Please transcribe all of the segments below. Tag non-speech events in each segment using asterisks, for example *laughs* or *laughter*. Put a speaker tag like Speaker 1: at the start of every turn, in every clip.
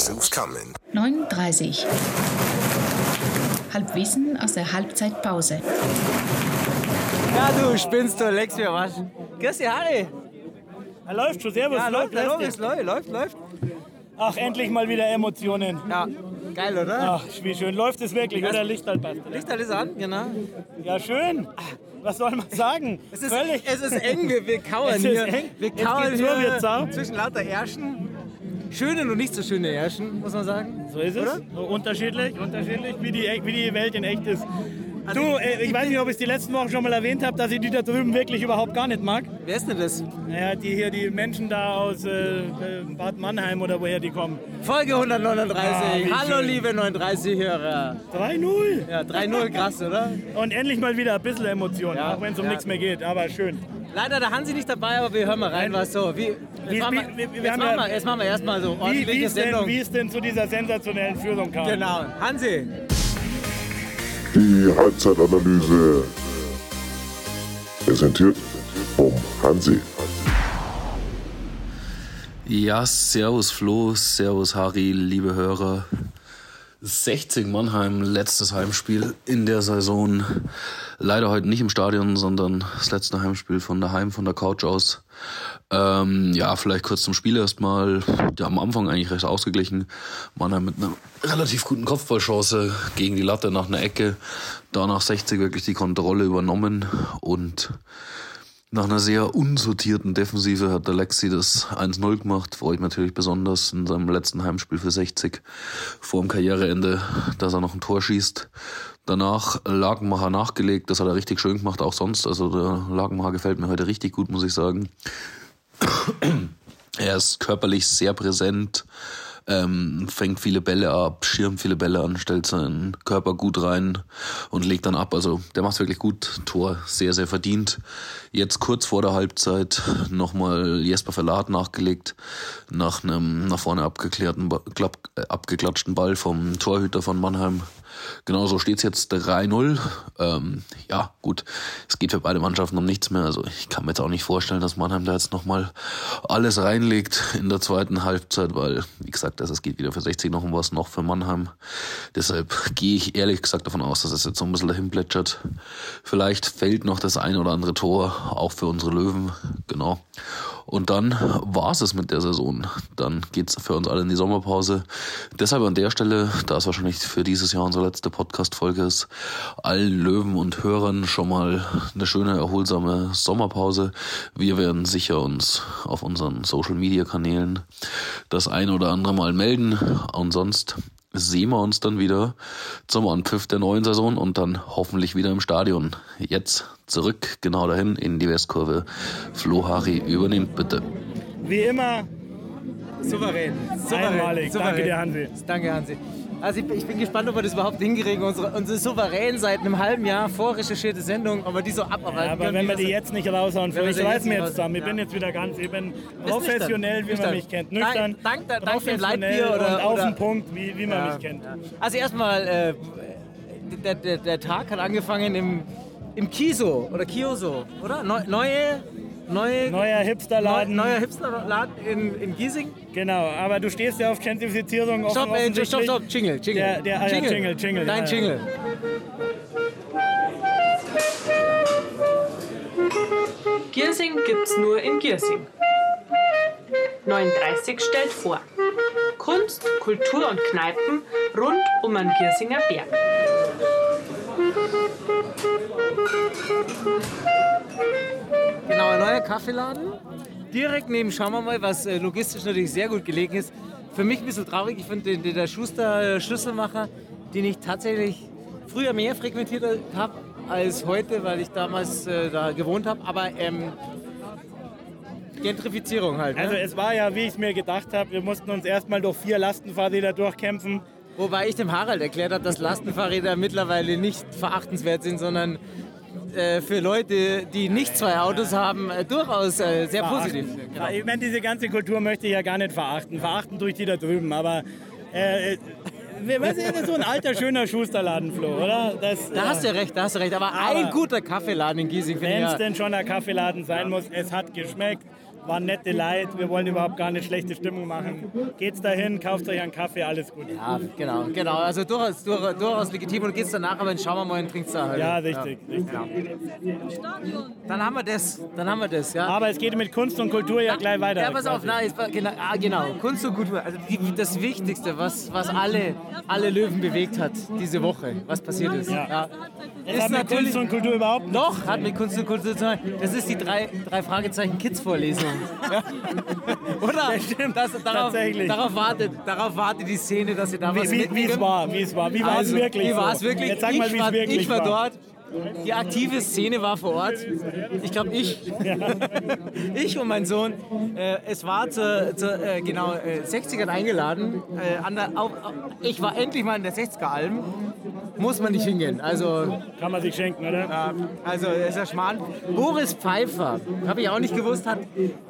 Speaker 1: Guess who's coming?
Speaker 2: 9.30 Halbwissen aus der Halbzeitpause.
Speaker 3: Ja, du spinnst, du leckst mir was. Grüß dich, Harry.
Speaker 4: Er läuft schon, servus.
Speaker 3: Ja, läuft, läuft,
Speaker 4: dich.
Speaker 3: läuft, läuft, läuft.
Speaker 4: Ach, endlich mal wieder Emotionen.
Speaker 3: Ja, geil, oder?
Speaker 4: Ach, wie schön. Läuft es wirklich, oder? Lichterl passt.
Speaker 3: Licht alles an, genau.
Speaker 4: Ja, schön. Was soll man sagen?
Speaker 3: Es ist,
Speaker 4: Völlig.
Speaker 3: es ist eng, wir, wir kauern *laughs*
Speaker 4: Es ist
Speaker 3: hier.
Speaker 4: eng.
Speaker 3: Wir
Speaker 4: Jetzt
Speaker 3: kauern
Speaker 4: geht's nur
Speaker 3: hier zwischen lauter Ärschen. Schöne und nicht so schöne Ärschen, muss man sagen.
Speaker 4: So ist es.
Speaker 3: Oder?
Speaker 4: So unterschiedlich, unterschiedlich, wie die, wie die Welt in echt ist.
Speaker 3: Also
Speaker 4: Du, äh, ich weiß nicht, ob ich es die letzten Wochen schon mal erwähnt habe, dass ich die da drüben wirklich überhaupt gar nicht mag.
Speaker 3: Wer ist denn das?
Speaker 4: Naja, die hier, die Menschen da aus äh, äh, Bad Mannheim oder woher die kommen.
Speaker 3: Folge 139.
Speaker 4: Ah, wie
Speaker 3: Hallo,
Speaker 4: schön.
Speaker 3: liebe 39-Hörer.
Speaker 4: 3-0.
Speaker 3: Ja, 3-0, krass, oder?
Speaker 4: Und endlich mal wieder ein bisschen Emotion,
Speaker 3: Ja,
Speaker 4: auch wenn es um
Speaker 3: ja.
Speaker 4: nichts mehr geht, aber schön.
Speaker 3: Leider der Hansi nicht dabei, aber wir hören mal rein, was so. Wie,
Speaker 4: Wie-
Speaker 3: jetzt, machen wir,
Speaker 4: wie- wie-
Speaker 3: jetzt, machen wir, jetzt machen wir erstmal so
Speaker 4: Wie,
Speaker 3: ordentliche
Speaker 4: wie, denn,
Speaker 3: Sendung.
Speaker 4: wie es denn zu dieser sensationellen Führung kam.
Speaker 3: Genau. Hansi,
Speaker 5: Die Halbzeitanalyse. Präsentiert vom Hansi.
Speaker 6: Ja, servus Flo, servus Harry, liebe Hörer. 60 Mannheim, letztes Heimspiel in der Saison. Leider heute nicht im Stadion, sondern das letzte Heimspiel von daheim, von der Couch aus. Ähm, ja, vielleicht kurz zum Spiel erstmal. Ja, am Anfang eigentlich recht ausgeglichen. Mannheim mit einer relativ guten Kopfballchance gegen die Latte nach einer Ecke. Danach 60 wirklich die Kontrolle übernommen und nach einer sehr unsortierten Defensive hat der Lexi das 1-0 gemacht. Freue ich natürlich besonders in seinem letzten Heimspiel für 60 vor dem Karriereende, dass er noch ein Tor schießt. Danach Lagenmacher nachgelegt, das hat er richtig schön gemacht, auch sonst. Also der Lagenmacher gefällt mir heute richtig gut, muss ich sagen. *clears throat* Er ist körperlich sehr präsent, ähm, fängt viele Bälle ab, schirmt viele Bälle an, stellt seinen Körper gut rein und legt dann ab. Also der macht wirklich gut. Tor sehr, sehr verdient. Jetzt kurz vor der Halbzeit nochmal Jesper Verlat nachgelegt, nach einem nach vorne abgeklärten, klapp- äh, abgeklatschten Ball vom Torhüter von Mannheim. Genauso steht's jetzt 3-0. Ähm, ja, gut, es geht für beide Mannschaften um nichts mehr. Also ich kann mir jetzt auch nicht vorstellen, dass Mannheim da jetzt nochmal alles reinlegt in der zweiten Halbzeit, weil, wie gesagt, also es geht wieder für 60 noch um was, noch für Mannheim. Deshalb gehe ich ehrlich gesagt davon aus, dass es jetzt so ein bisschen dahin plätschert. Vielleicht fällt noch das ein oder andere Tor, auch für unsere Löwen, genau. Und dann war's es mit der Saison. Dann geht's für uns alle in die Sommerpause. Deshalb an der Stelle, da es wahrscheinlich für dieses Jahr unsere letzte Podcast-Folge ist, allen Löwen und Hörern schon mal eine schöne, erholsame Sommerpause. Wir werden sicher uns auf unseren Social-Media-Kanälen das ein oder andere Mal melden. Und sonst sehen wir uns dann wieder zum Anpfiff der neuen Saison und dann hoffentlich wieder im Stadion. Jetzt zurück, genau dahin in die Westkurve. Flo Hari übernimmt bitte.
Speaker 4: Wie immer,
Speaker 3: souverän. souverän.
Speaker 4: Einmalig.
Speaker 3: souverän.
Speaker 4: Danke dir, Hansi.
Speaker 3: Danke, Hansi. Also ich, ich bin gespannt, ob wir das überhaupt hinkriegen. Unsere, unsere souverän seit einem halben Jahr vorrecherchierte Sendung, aber die so abarbeiten
Speaker 4: aber
Speaker 3: können,
Speaker 4: wenn wir die jetzt nicht raushauen,
Speaker 3: wir
Speaker 4: ich reiß mir jetzt zusammen. Ich bin
Speaker 3: ja.
Speaker 4: jetzt wieder ganz, ich bin professionell, wie
Speaker 3: nüchtern.
Speaker 4: man mich kennt. Nüchtern,
Speaker 3: Dank, dank, dank
Speaker 4: professionell
Speaker 3: oder,
Speaker 4: und auf
Speaker 3: oder
Speaker 4: den Punkt, wie, wie man
Speaker 3: Ja,
Speaker 4: mich kennt.
Speaker 3: ja. Also erstmal, äh, der, der, der Tag hat angefangen im, im Kiso oder Kioso, oder? Neu, neue, neue,
Speaker 4: Neuer Hipsterladen.
Speaker 3: Neu, neuer Hipsterladen in, in Giesing.
Speaker 4: Genau, aber du stehst ja auf Gentrifizierung. offen
Speaker 3: Stopp, ey, stopp, stopp, Jingle, Jingle.
Speaker 4: Der, der, ah, ja, Jingle, Jingle.
Speaker 3: Dein
Speaker 4: ja, ja.
Speaker 3: Jingle.
Speaker 7: Giersing gibt's nur in Giersing. 39 stellt vor. Kunst, Kultur und Kneipen rund um den Giersinger Berg.
Speaker 3: Ein neuer Kaffeeladen. Direkt neben, schauen wir mal, was äh, logistisch natürlich sehr gut gelegen ist. Für mich ein bisschen traurig, ich finde den, den, der Schuster äh, Schlüsselmacher, den ich tatsächlich früher mehr frequentiert habe als heute, weil ich damals äh, da gewohnt habe. Aber ähm, Gentrifizierung halt. Ne?
Speaker 4: Also es war ja, wie ich es mir gedacht habe, wir mussten uns erstmal durch vier Lastenfahrräder durchkämpfen.
Speaker 3: Wobei ich dem Harald erklärt habe, dass Lastenfahrräder mittlerweile nicht verachtenswert sind, sondern äh, für Leute, die nicht zwei Autos haben, äh, durchaus äh, sehr positiv. sind. Genau.
Speaker 4: Ich meine, diese ganze Kultur möchte ich ja gar nicht verachten. Verachten durch die da drüben, aber äh, was ist denn so ein alter, schöner Schusterladen, Flo, oder? Das,
Speaker 3: Da hast du ja recht, da hast du recht. Aber,
Speaker 4: Aber-
Speaker 3: ein guter Kaffeeladen in Giesing finde ich
Speaker 4: Wenn es
Speaker 3: ja.
Speaker 4: denn schon ein Kaffeeladen sein muss, es hat geschmeckt. Waren nette Leute, wir wollen überhaupt gar nicht schlechte Stimmung machen. Geht's dahin, kauft euch einen Kaffee, alles gut.
Speaker 3: Ja, genau, genau. Also durchaus, durchaus, durchaus legitim und geht's danach, aber dann schauen wir mal und trinkst da halt.
Speaker 4: Ja, richtig, richtig.
Speaker 3: Dann haben wir das, dann haben wir das, ja.
Speaker 4: Aber es geht mit Kunst und Kultur ja gleich weiter.
Speaker 3: Ja, pass auf, nein, genau, ah, genau, Kunst und Kultur. Also die, das Wichtigste, was, was alle, alle Löwen bewegt hat diese Woche, was passiert ist.
Speaker 4: Ja. Es
Speaker 3: Ist
Speaker 4: hat mit
Speaker 3: natürlich
Speaker 4: Kunst und Kultur überhaupt
Speaker 3: Doch, hat mit Kunst und Kultur zu tun. Das ist die drei, drei Fragezeichen Kids Vorlesung. Ja. Oder?
Speaker 4: Das stimmt,
Speaker 3: darauf,
Speaker 4: tatsächlich.
Speaker 3: Darauf wartet, darauf wartet die Szene, dass ihr da was
Speaker 4: Wie, es war, wie es war. Wie war
Speaker 3: Also,
Speaker 4: es wirklich?
Speaker 3: Wie war es wirklich?
Speaker 4: Jetzt sag mal,
Speaker 3: ich
Speaker 4: wie es
Speaker 3: war,
Speaker 4: wirklich
Speaker 3: ich war
Speaker 4: war.
Speaker 3: dort. Die aktive Szene war vor Ort. Ich glaube, ich. *laughs* ich und mein Sohn. Äh, es war zur, zur äh, genau äh, 60ern eingeladen. Äh, der, auf, auf, ich war endlich mal in der 60er-Alm. Muss man nicht hingehen. Also
Speaker 4: Kann man sich schenken, oder?
Speaker 3: also ist ja Schmarrn. Boris Pfeiffer, habe ich auch nicht gewusst, hat,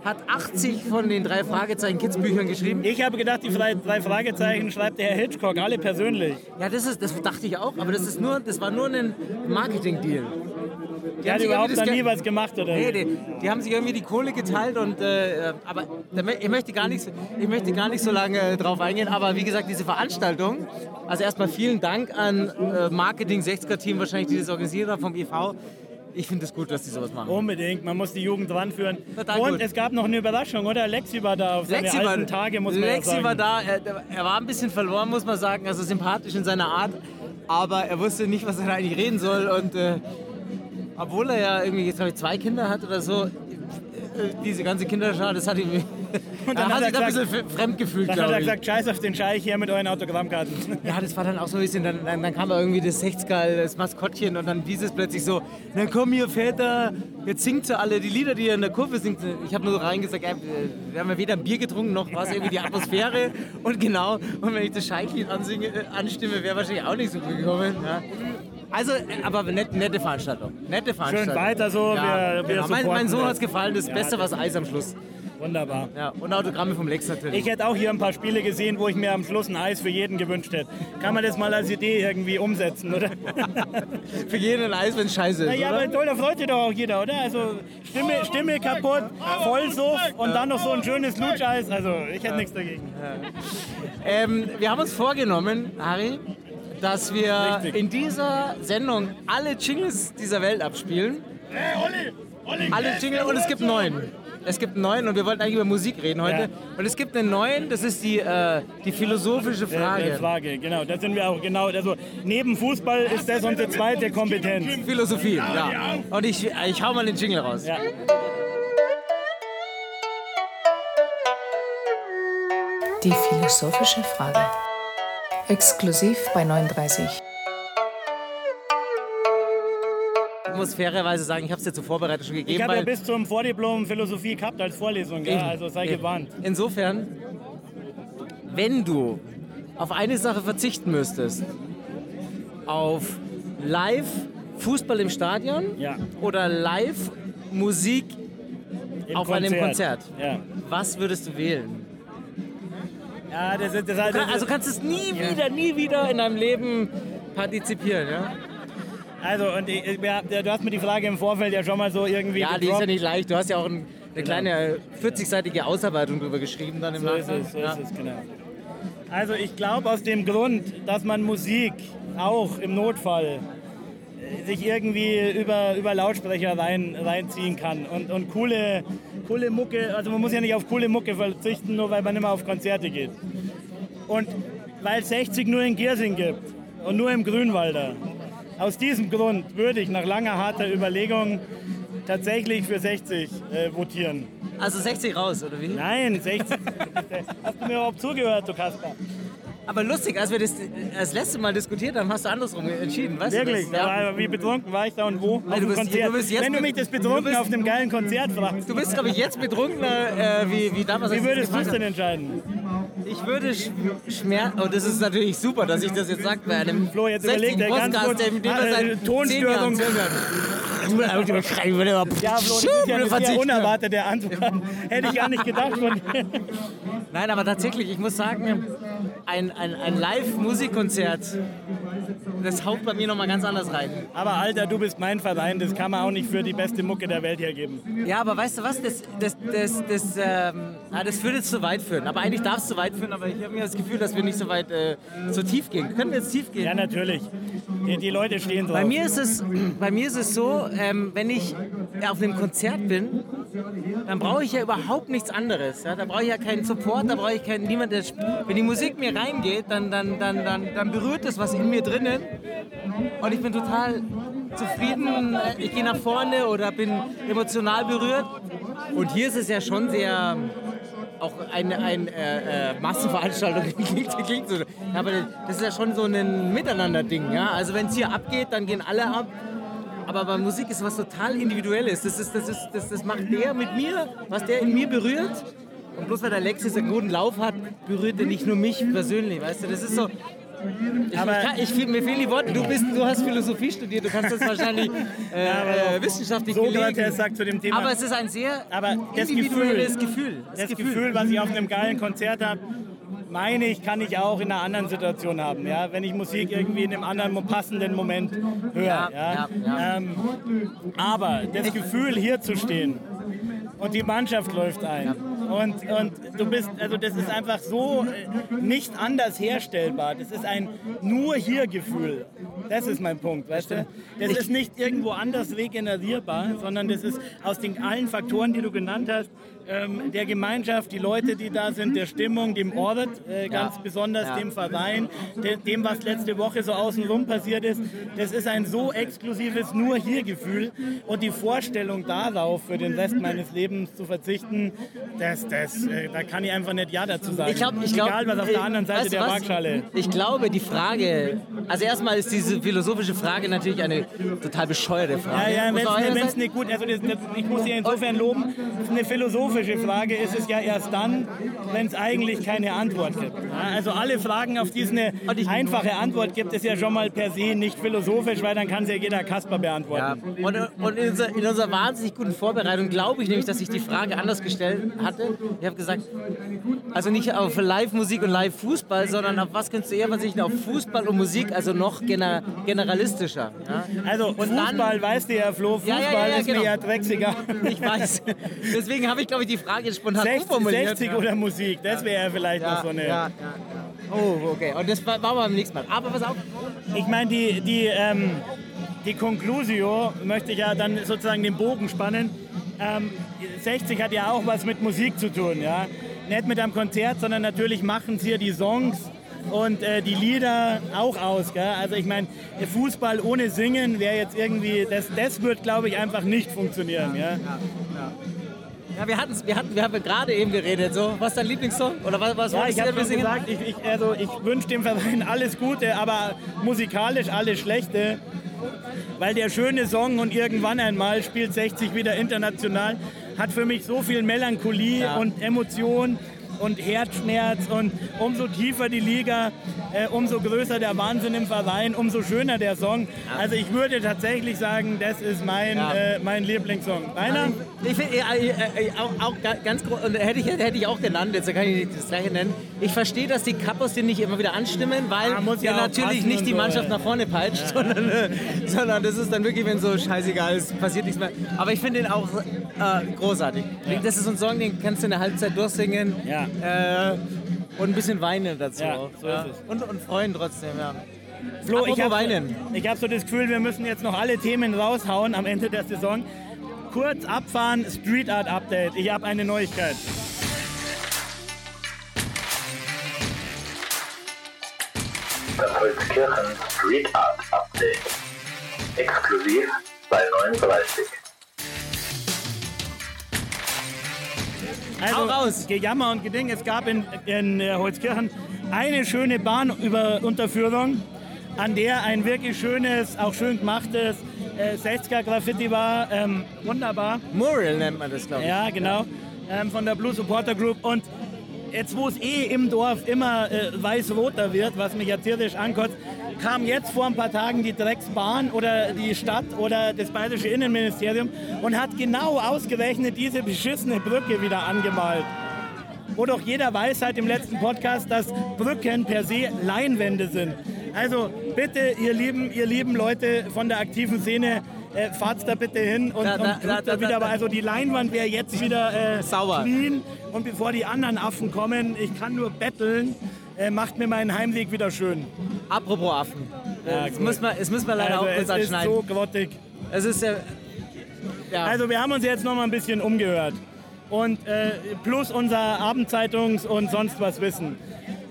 Speaker 3: hat 80 von den drei Fragezeichen Kids Büchern geschrieben.
Speaker 4: Ich habe gedacht, die drei, Fragezeichen schreibt der Herr Hitchcock, alle persönlich.
Speaker 3: Ja, das, ist, das dachte ich auch, aber das, ist nur, das war nur ein Marketing-Deal.
Speaker 4: Der hat
Speaker 3: sich
Speaker 4: überhaupt noch nie was gemacht, oder?
Speaker 3: Nee, die, die haben sich irgendwie die Kohle geteilt und äh, aber ich möchte gar nicht, so- ich möchte gar nicht so lange äh, drauf eingehen, aber wie gesagt, diese Veranstaltung, also erstmal vielen Dank an äh, Marketing 60er Team wahrscheinlich, die das organisiert haben vom EV. Ich finde es gut, dass die sowas machen.
Speaker 4: Unbedingt, man muss die Jugend ranführen. Und
Speaker 3: gut.
Speaker 4: es gab noch eine Überraschung, oder? Lexi war da auf seine
Speaker 3: Lexi
Speaker 4: alten
Speaker 3: war,
Speaker 4: Tage, muss man ja
Speaker 3: Lexi
Speaker 4: sagen.
Speaker 3: war da, er, er war ein bisschen verloren, muss man sagen, also sympathisch in seiner Art, aber er wusste nicht, was er eigentlich reden soll und äh, obwohl er ja irgendwie jetzt ich zwei Kinder hat oder so, äh, diese ganze Kinderschar, das hat ihm, *laughs*
Speaker 4: Und dann
Speaker 3: hat
Speaker 4: hat
Speaker 3: sich da
Speaker 4: er
Speaker 3: ein
Speaker 4: gesagt-
Speaker 3: bisschen fremd gefühlt,
Speaker 4: Dann hat er gesagt, scheiß auf den Scheich hier mit euren Autogrammkarten. *laughs*
Speaker 3: Ja, das war dann auch so ein bisschen, dann, dann, dann kam irgendwie das Sechzgal, das Maskottchen und dann hieß es plötzlich so, na komm hier Väter, jetzt singt sie alle die Lieder, die ihr in der Kurve singt. Ich habe nur so reingesagt, äh, wir haben ja weder ein Bier getrunken, noch war es irgendwie die Atmosphäre *laughs* und genau, und wenn ich das ansinge, äh, anstimme, wäre wahrscheinlich auch nicht so gut gekommen. Ja. Also, äh, aber net, nette Veranstaltung, nette Veranstaltung.
Speaker 4: weiter so,
Speaker 3: Ja,
Speaker 4: wir- wir
Speaker 3: genau. mein, mein Sohn hat es gefallen, das
Speaker 4: Ja,
Speaker 3: Beste war das Eis am Schluss.
Speaker 4: Wunderbar.
Speaker 3: Ja, und Autogramme vom Lex natürlich.
Speaker 4: Ich hätte auch hier ein paar Spiele gesehen, wo ich mir am Schluss ein Eis für jeden gewünscht hätte. Kann man das mal als Idee irgendwie umsetzen, oder? *laughs*
Speaker 3: Für jeden ein Eis, wenn es scheiße ist,
Speaker 4: Naja,
Speaker 3: oder?
Speaker 4: aber toll, da freut sich doch auch jeder, oder? Also Stimme, Stimme kaputt, Vollsuff und dann noch so ein schönes Lutscheis. Also ich hätte nichts dagegen.
Speaker 3: Ähm, wir haben uns vorgenommen, Harry, dass wir
Speaker 4: Richtig.
Speaker 3: in dieser Sendung alle Jingles dieser Welt abspielen. Alle Jingles und es gibt neun. Es gibt neun und wir wollten eigentlich über Musik reden heute.
Speaker 4: Ja.
Speaker 3: Und es gibt einen neuen, das ist die, äh, die philosophische
Speaker 4: Frage.
Speaker 3: Frage.
Speaker 4: Frage, genau. Da sind wir auch genau. Also neben Fußball ist das unsere zweite Kompetenz.
Speaker 3: Philosophie, ja. Und ich, ich hau mal den Jingle raus.
Speaker 4: Ja.
Speaker 2: Die philosophische Frage. Exklusiv bei 39.
Speaker 3: Ich muss fairerweise sagen, ich habe es dir zur Vorbereitung schon gegeben.
Speaker 4: Ich habe ja bis zum Vordiplom Philosophie gehabt als Vorlesung, ja, also sei
Speaker 3: Eben.
Speaker 4: gewarnt.
Speaker 3: Insofern, wenn du auf eine Sache verzichten müsstest, auf live Fußball im Stadion
Speaker 4: Ja.
Speaker 3: oder live Musik
Speaker 4: Im
Speaker 3: auf einem Konzert,
Speaker 4: Ja.
Speaker 3: was würdest du wählen?
Speaker 4: Ja, das das das
Speaker 3: Also kannst du es nie wieder, nie wieder in deinem Leben partizipieren, ja?
Speaker 4: Also und ich, ja, du hast mir die Frage im Vorfeld ja schon mal so irgendwie
Speaker 3: Ja, die ist ja nicht leicht. Du hast ja auch ein, eine kleine 40-seitige Ausarbeitung drüber geschrieben dann im
Speaker 4: So ist
Speaker 3: Nachgang.
Speaker 4: es, so
Speaker 3: ja.
Speaker 4: ist es, genau. Also ich glaube aus dem Grund, dass man Musik auch im Notfall äh, sich irgendwie über, über Lautsprecher rein, reinziehen kann und, und coole, coole Mucke, also man muss ja nicht auf coole Mucke verzichten, nur weil man immer auf Konzerte geht. Und weil es 60 nur in Giersing gibt und nur im Grünwalder, aus diesem Grund würde ich nach langer harter Überlegung tatsächlich für 60 äh, votieren.
Speaker 3: Also 60 raus, oder wie?
Speaker 4: Nein, 60. *laughs* Hast du mir überhaupt zugehört, du Kasper?
Speaker 3: Aber lustig, als wir das das letzte Mal diskutiert haben, hast du andersrum entschieden, weißt
Speaker 4: Wirklich?
Speaker 3: du? Das? Ja.
Speaker 4: Wie betrunken war ich da und wo? Auf
Speaker 3: du
Speaker 4: dem
Speaker 3: bist-
Speaker 4: Konzert.
Speaker 3: du bist jetzt
Speaker 4: Wenn du mich das betrunken
Speaker 3: bist-
Speaker 4: auf einem geilen Konzert fragst,
Speaker 3: Du bist, glaube ich, jetzt betrunkener äh, wie, wie damals. als
Speaker 4: wie würdest du es denn entscheiden?
Speaker 3: Ich würde sch schmerzen. Und das ist natürlich super, dass ich das jetzt sage bei einem
Speaker 4: Flo, jetzt
Speaker 3: 60.
Speaker 4: überlegt er ganz
Speaker 3: Podcast,
Speaker 4: kurz.
Speaker 3: der mit dem er
Speaker 4: äh,
Speaker 3: seit 10
Speaker 4: Tonstörung.
Speaker 3: Ich würde aber
Speaker 4: Ja, Flo, das ist ja eine sehr unerwartete Antwort. Hätte ich gar nicht gedacht. Von.
Speaker 3: Nein, aber tatsächlich, ich muss sagen, ein, ein, ein Live-Musikkonzert, das haut bei mir nochmal ganz anders rein.
Speaker 4: Aber Alter, du bist mein Verein, das kann man auch nicht für die beste Mucke der Welt hergeben.
Speaker 3: Ja, aber weißt du was, das, das, das, das, ähm, ja, das würde jetzt zu weit führen. Aber eigentlich darf es zu weit führen, aber ich habe mir das Gefühl, dass wir nicht so weit äh, so tief gehen. Können wir jetzt tief gehen?
Speaker 4: Ja, natürlich. Die, die Leute stehen drauf.
Speaker 3: Bei mir ist es, *clears throat* bei mir ist es so, ähm, wenn ich auf einem Konzert bin, dann brauche ich ja überhaupt nichts anderes. Ja? Da brauche ich ja keinen Support, da brauche ich keinen niemand, der Wenn die Musik mir reingeht, dann, dann, dann, dann, dann berührt es was in mir drinnen und ich bin total zufrieden. Äh, Ich gehe nach vorne oder bin emotional berührt. Und hier ist es ja schon sehr auch eine, eine äh, äh, Massenveranstaltung *laughs* klingt, klingt so. Aber das ist ja schon so ein Miteinander-Ding. Ja? Also wenn es hier abgeht, dann gehen alle ab. Aber bei Musik ist was total Individuelles. Das, ist, das, ist, das, das macht der mit mir, was der in mir berührt. Und bloß weil der Alexis einen guten Lauf hat, berührt er nicht nur mich persönlich. Weißt du, das ist so. Ich,
Speaker 4: Aber-
Speaker 3: ich ich, mir fehlen die Worte. Du, bist, du hast Philosophie studiert, du kannst das wahrscheinlich *laughs* äh, äh, wissenschaftlich
Speaker 4: Sokrates
Speaker 3: belegen.
Speaker 4: sagt zu dem Thema.
Speaker 3: Aber es ist ein sehr
Speaker 4: Aber das
Speaker 3: individuelles Gefühl.
Speaker 4: das Gefühl, was ich auf einem geilen Konzert habe, meine ich, kann ich auch in einer anderen Situation haben. Ja? Wenn ich Musik irgendwie in einem anderen passenden Moment höre.
Speaker 3: Ja,
Speaker 4: Ja,
Speaker 3: ja.
Speaker 4: Ähm, aber das Gefühl, hier zu stehen und die Mannschaft läuft ein. Und, und du bist, also das ist einfach so äh, nicht anders herstellbar. Das ist ein nur hier Gefühl. Das ist mein Punkt, weißt du? Das ist nicht irgendwo anders regenerierbar, sondern das ist aus den allen Faktoren, die du genannt hast, ähm, der Gemeinschaft, die Leute, die da sind, der Stimmung, dem Ort, äh, ganz
Speaker 3: Ja.
Speaker 4: besonders
Speaker 3: Ja.
Speaker 4: dem Verein, de, dem, was letzte Woche so außenrum passiert ist. Das ist ein so exklusives nur hier Gefühl und die Vorstellung darauf, für den Rest meines Lebens zu verzichten, das, das, äh, da kann ich einfach nicht Ja dazu sagen.
Speaker 3: Ich glaub, ich glaub,
Speaker 4: Egal, was auf der anderen Seite der
Speaker 3: was?
Speaker 4: Waagschale.
Speaker 3: Ich glaube, die Frage, also erstmal ist diese philosophische Frage natürlich eine total bescheuerte Frage.
Speaker 4: Ja, ja, wenn es nicht gut, also das, das, ich muss Sie insofern loben, das ist eine philosophische Frage ist es ja erst dann, wenn es eigentlich keine Antwort gibt. Ja, also alle Fragen, auf die es eine einfache Antwort gibt, ist ja schon mal per se nicht philosophisch, weil dann kann sie ja jeder Kasper
Speaker 3: Ja.
Speaker 4: beantworten.
Speaker 3: Und, und in, unserer, in unserer wahnsinnig guten Vorbereitung glaube ich nämlich, dass ich die Frage anders gestellt hatte. Ich habe gesagt, also nicht auf Live-Musik und Live-Fußball, sondern auf was könntest du eher verzichten? Auf Fußball und Musik, also noch gener generalistischer. Ja?
Speaker 4: Also
Speaker 3: Und
Speaker 4: Fußball,
Speaker 3: dann-
Speaker 4: weißt du ja, Flo,
Speaker 3: Ja,
Speaker 4: Fußball
Speaker 3: ja, ja, ja,
Speaker 4: ist mir
Speaker 3: genau.
Speaker 4: ja drecksiger.
Speaker 3: Ich weiß. *laughs* Deswegen habe ich, glaube ich, die Frage jetzt spontan
Speaker 4: 60,
Speaker 3: umformuliert.
Speaker 4: 60 oder Musik, das wäre ja vielleicht noch so eine...
Speaker 3: ja, ja. Oh, okay. Und das war, war beim nächsten Mal. Aber pass auf.
Speaker 4: Ich meine, die, die, ähm, die Conclusio möchte ich ja dann sozusagen den Bogen spannen. Ähm, 60 hat ja auch was mit Musik zu tun, ja. Nicht mit einem Konzert, sondern natürlich machen sie ja die Songs und äh, die Lieder auch aus. Gell? Also ich meine, Fußball ohne Singen wäre jetzt irgendwie, das, das wird glaube ich einfach nicht funktionieren. Ja?
Speaker 3: Ja, wir hatten wir hatten, wir haben gerade eben geredet. So, was ist dein Lieblingssong? Oder was, was
Speaker 4: Ja, ich habe gesagt, ich, ich, also ich wünsche dem Verein alles Gute, aber musikalisch alles Schlechte. Weil der schöne Song und irgendwann einmal spielt 60 wieder international, hat für mich so viel Melancholie
Speaker 3: Ja.
Speaker 4: und Emotion und Herzschmerz und umso tiefer die Liga, äh, umso größer der Wahnsinn im Verein, umso schöner der Song. Also ich würde tatsächlich sagen, das ist mein,
Speaker 3: Ja.
Speaker 4: äh, mein Lieblingssong. Meiner?
Speaker 3: Ich finde, äh, äh, äh, auch, auch ga- ganz groß, und hätte ich, hätte ich auch genannt, jetzt kann ich das gleiche nennen. Ich verstehe, dass die Kappos den nicht immer wieder anstimmen, weil
Speaker 4: Ah, ja auch
Speaker 3: natürlich nicht die
Speaker 4: so,
Speaker 3: Mannschaft
Speaker 4: ja.
Speaker 3: nach vorne peitscht, sondern, äh, sondern das ist dann wirklich, wenn so scheißegal ist, passiert nichts mehr. Aber ich finde den auch äh, großartig. Das ist so ein Song, den kannst du in der Halbzeit durchsingen.
Speaker 4: Ja.
Speaker 3: Äh, und ein bisschen weinen dazu.
Speaker 4: Ja,
Speaker 3: auch,
Speaker 4: so ist es.
Speaker 3: Und, und freuen trotzdem, ja.
Speaker 4: Flo,
Speaker 3: Apropos
Speaker 4: ich habe
Speaker 3: weinen.
Speaker 4: ich hab so das Gefühl, wir müssen jetzt noch alle Themen raushauen am Ende der Saison. Kurz abfahren, Street Art Update. Ich habe eine Neuigkeit.
Speaker 1: Das Holzkirchen Street Art Update. Exklusiv bei 39.
Speaker 4: Also,
Speaker 3: Hau raus.
Speaker 4: Gejammer und Geding. Es gab in, in äh, Holzkirchen eine schöne Bahnunterführung, an der ein wirklich schönes, auch schön gemachtes äh, 60er Graffiti war. Ähm, wunderbar.
Speaker 3: Mural nennt man das, glaube ich.
Speaker 4: Ja, genau. Ähm, von der Blue Supporter Group. Und jetzt, wo es eh im Dorf immer äh, weiß-roter wird, was mich ja tierisch ankotzt, kam jetzt vor ein paar Tagen die Drecksbahn oder die Stadt oder das bayerische Innenministerium und hat genau ausgerechnet diese beschissene Brücke wieder angemalt. wo doch jeder weiß seit dem letzten Podcast, dass Brücken per se Leinwände sind. Also bitte, ihr lieben, ihr lieben Leute von der aktiven Szene, äh, fahrt's da bitte hin und,
Speaker 3: Da, da,
Speaker 4: und
Speaker 3: da, da,
Speaker 4: wieder. Aber also die Leinwand wäre jetzt wieder äh,
Speaker 3: Sauber.
Speaker 4: clean. Und bevor die anderen Affen kommen, ich kann nur betteln, äh, macht mir meinen Heimweg wieder schön.
Speaker 3: Apropos Affen.
Speaker 4: Ja,
Speaker 3: es, man, es muss man leider
Speaker 4: Also
Speaker 3: auch
Speaker 4: es
Speaker 3: kurz
Speaker 4: ist
Speaker 3: anschneiden.
Speaker 4: so grottig.
Speaker 3: es ist ja. ja.
Speaker 4: Also wir haben uns jetzt noch mal ein bisschen umgehört. Und äh, plus unser Abendzeitungs- und sonst was Wissen.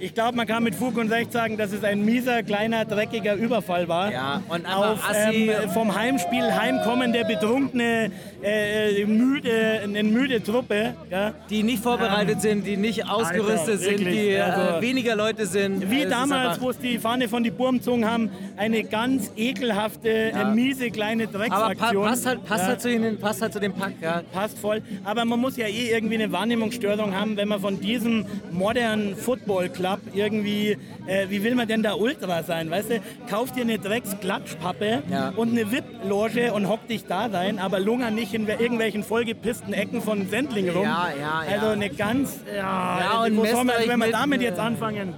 Speaker 4: Ich glaube, man kann mit Fug und Recht sagen, dass es ein mieser, kleiner, dreckiger Überfall war.
Speaker 3: Ja, und
Speaker 4: auf ähm, vom Heimspiel heimkommende, betrunkene, äh, müde, eine müde Truppe. Ja?
Speaker 3: die nicht vorbereitet sind, die nicht ausgerüstet
Speaker 4: Alter,
Speaker 3: sind, die äh,
Speaker 4: also-
Speaker 3: weniger Leute sind.
Speaker 4: Wie
Speaker 3: Es ist
Speaker 4: damals, wo es die Fahne von die Burm gezogen haben, eine ganz ekelhafte, äh, miese kleine
Speaker 3: Aber pa
Speaker 4: Drecksaktion.
Speaker 3: passt, halt, passt,
Speaker 4: Ja.
Speaker 3: halt zu ihnen, passt halt zu dem Pack, ja.
Speaker 4: passt voll. Aber man muss ja eh irgendwie eine Wahrnehmungsstörung haben, wenn man von diesem modernen Football Club irgendwie, äh, wie will man denn da Ultra sein, weißt du? Kauf dir eine Drecksklatschpappe
Speaker 3: Ja.
Speaker 4: und eine VIP-Loge und hock dich da rein, aber lunger nicht in irgendwelchen vollgepissten Ecken von Sendling rum.
Speaker 3: Ja, ja, ja.
Speaker 4: Also eine ganz, ja,
Speaker 3: Ja, und
Speaker 4: soll man, wenn wir
Speaker 3: mit,
Speaker 4: damit
Speaker 3: äh,
Speaker 4: jetzt anfangen?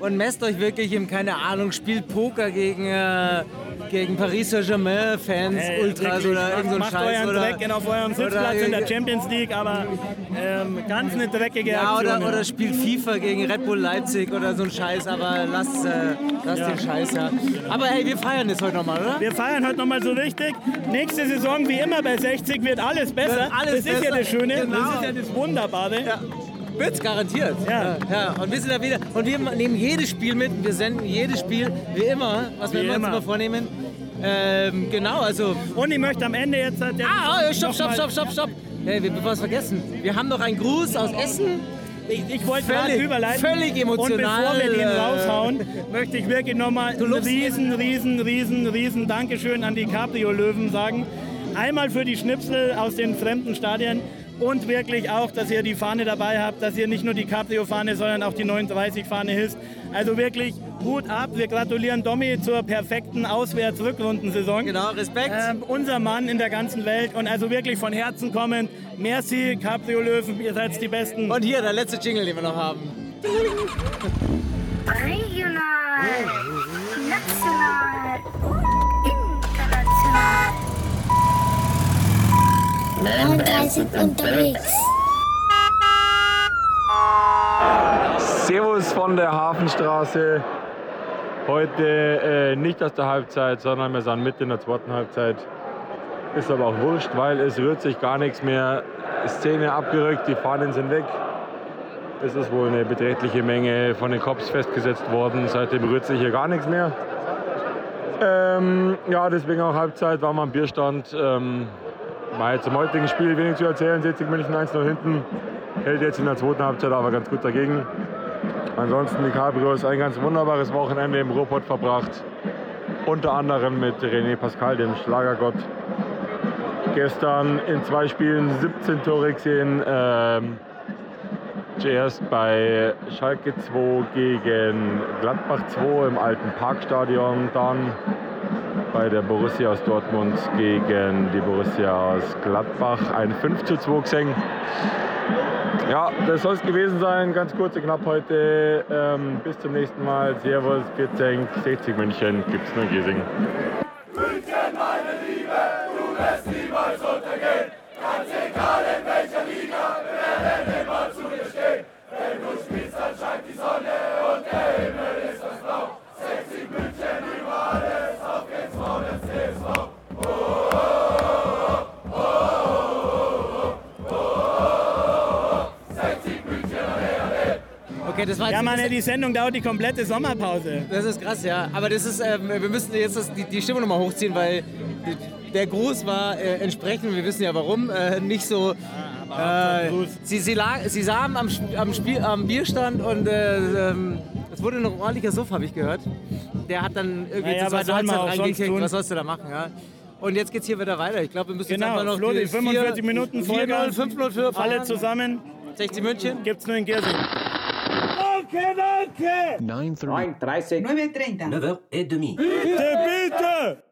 Speaker 3: Und messt euch wirklich im, keine Ahnung, spielt Poker gegen, äh, gegen Paris Saint-Germain-Fans,
Speaker 4: Ey,
Speaker 3: Ultras
Speaker 4: wirklich,
Speaker 3: oder irgend so ein
Speaker 4: macht
Speaker 3: Scheiß.
Speaker 4: euren
Speaker 3: oder,
Speaker 4: Dreck auf eurem Sitzplatz
Speaker 3: oder-
Speaker 4: in der Champions League, aber ähm, ganz eine dreckige
Speaker 3: Ja,
Speaker 4: Aktion.
Speaker 3: oder, oder spielt FIFA gegen Red Bull Leipzig oder so ein Scheiß, aber lasst, äh, lasst
Speaker 4: Ja.
Speaker 3: den Scheiß, ja. Aber hey, wir feiern das heute nochmal, oder?
Speaker 4: Wir feiern heute nochmal so richtig. Nächste Saison, wie immer bei 60, wird alles besser.
Speaker 3: Wird alles
Speaker 4: das ist ja
Speaker 3: besser.
Speaker 4: das Schöne,
Speaker 3: Genau.
Speaker 4: das ist ja das Wunderbare.
Speaker 3: Ja. Wird's garantiert.
Speaker 4: Ja.
Speaker 3: ja. Und wir sind da wieder. Und wir nehmen jedes Spiel mit. Wir senden jedes Spiel, wie immer, was wir
Speaker 4: Wie
Speaker 3: immer uns
Speaker 4: immer
Speaker 3: vornehmen. Ähm, genau, also.
Speaker 4: Und ich möchte am Ende jetzt... halt
Speaker 3: Ah, stopp, stopp, stopp, stopp, stopp. Hey, wir bevor es vergessen. Wir haben noch einen Gruß aus Essen.
Speaker 4: Ich, ich wollte gerade überleiten.
Speaker 3: völlig emotional,
Speaker 4: Und bevor wir den
Speaker 3: äh,
Speaker 4: raushauen, möchte ich wirklich nochmal ein riesen, riesen, riesen, riesen Dankeschön an die Cabrio-Löwen sagen. Einmal für die Schnipsel aus den fremden Stadien und wirklich auch, dass ihr die Fahne dabei habt, dass ihr nicht nur die Cabrio-Fahne, sondern auch die 39-Fahne hisst. Also wirklich Hut ab. Wir gratulieren Domi zur perfekten Auswärts-Rückrundensaison.
Speaker 3: Genau, Respekt.
Speaker 4: Ähm, unser Mann in der ganzen Welt und also wirklich von Herzen kommend. Merci, Cabrio-Löwen, ihr seid die Besten.
Speaker 3: Und hier der letzte Jingle, den wir noch haben.
Speaker 8: Regional, national, 39 unterwegs.
Speaker 9: Servus von der Hafenstraße. Heute äh, nicht aus der Halbzeit, sondern wir sind mitten in der zweiten Halbzeit. Ist aber auch wurscht, weil es rührt sich gar nichts mehr. Szene abgerückt, die Fahnen sind weg. Es ist wohl eine beträchtliche Menge von den Cops festgesetzt worden. Seitdem rührt sich hier gar nichts mehr. Ähm, ja, deswegen auch Halbzeit, war mal am Bierstand. Ähm, mal zum heutigen Spiel wenig zu erzählen. 60 München 1-0 hinten. Hält jetzt in der zweiten Halbzeit aber ganz gut dagegen. Ansonsten die Cabrios ein ganz wunderbares Wochenende im Ruhrpott verbracht. Unter anderem mit René Pascal, dem Schlagergott. Gestern in zwei Spielen 17 Tore gesehen. Ähm, zuerst bei Schalke 2 gegen Gladbach 2 im alten Parkstadion. Dann bei der Borussia aus Dortmund gegen die Borussia aus Gladbach ein 5 zu 2 gesehen. Ja, das soll es gewesen sein. Ganz kurz und knapp heute. Ähm, bis zum nächsten Mal. Servus, 14, 60 München. Gibt's nur Giesing.
Speaker 3: Okay, das war jetzt
Speaker 4: Ja, Mann, die Sendung dauert die komplette Sommerpause.
Speaker 3: Das ist krass, ja. Aber das ist, ähm, wir müssen jetzt das, die, die Stimmung nochmal hochziehen, weil der Gruß war äh, entsprechend, wir wissen ja warum, äh, nicht so. Äh, sie, sie, lag, sie saßen am, am, Spiel, am Bierstand und äh, ähm, es wurde noch ein ordentlicher Suff, habe ich gehört. Der hat dann irgendwie
Speaker 4: Naja, soll man
Speaker 3: Halbzeit reingekickt. Was sollst du da machen, ja? Und jetzt geht's hier wieder weiter. Ich glaube, wir müssen jetzt
Speaker 4: Genau,
Speaker 3: einfach noch
Speaker 4: Flo, die
Speaker 3: die
Speaker 4: 45 Minuten
Speaker 3: 4-0,
Speaker 4: Vollgas.
Speaker 3: 5-0 für
Speaker 4: Alle zusammen
Speaker 3: 60 München.
Speaker 4: gibt's nur in Giersing.
Speaker 10: 9.30.
Speaker 11: 9.30.
Speaker 10: 9h30.
Speaker 4: 9h30. 9